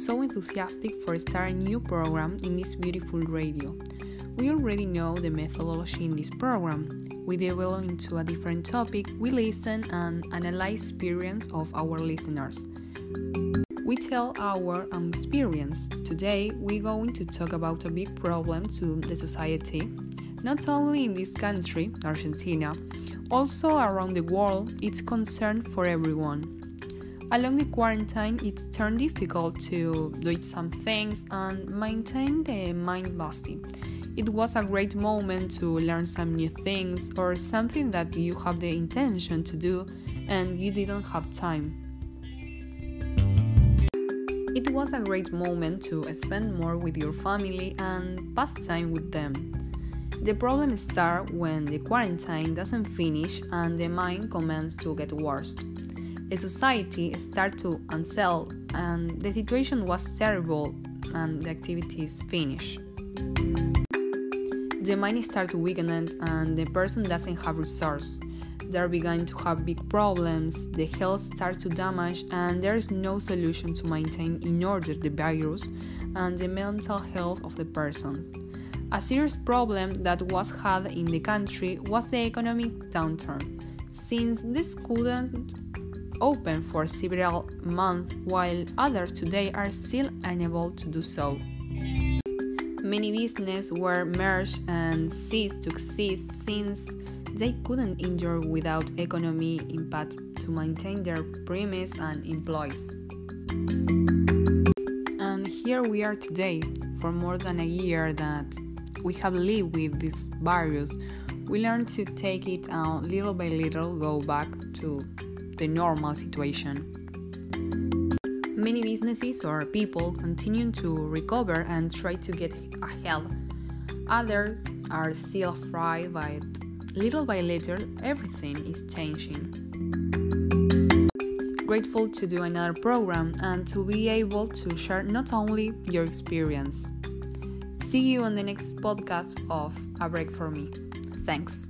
so enthusiastic for starting new program in this beautiful radio. We already know the methodology in this program. We develop into a different topic, we listen and analyze experience of our listeners. We tell our own experience. Today, we're going to talk about a big problem to the society, not only in this country, Argentina, also around the world, it's concern for everyone. Along the quarantine, it's turned difficult to do some things and maintain the mind busting. It was a great moment to learn some new things or something that you have the intention to do and you didn't have time. It was a great moment to spend more with your family and pass time with them. The problem starts when the quarantine doesn't finish and the mind commences to get worse the society started to unsell and the situation was terrible and the activities finished. The mind starts to weaken and the person doesn't have resources. They're beginning to have big problems, the health starts to damage and there is no solution to maintain in order the virus and the mental health of the person. A serious problem that was had in the country was the economic downturn. Since this couldn't open for several months, while others today are still unable to do so. Many businesses were merged and ceased to exist since they couldn't endure without economic impact to maintain their premise and employees. And here we are today, for more than a year that we have lived with this virus, we learned to take it out little by little, go back to the normal situation. Many businesses or people continue to recover and try to get ahead. Others are still afraid, but little by little, everything is changing. Grateful to do another program and to be able to share not only your experience. See you on the next podcast of A Break for Me. Thanks.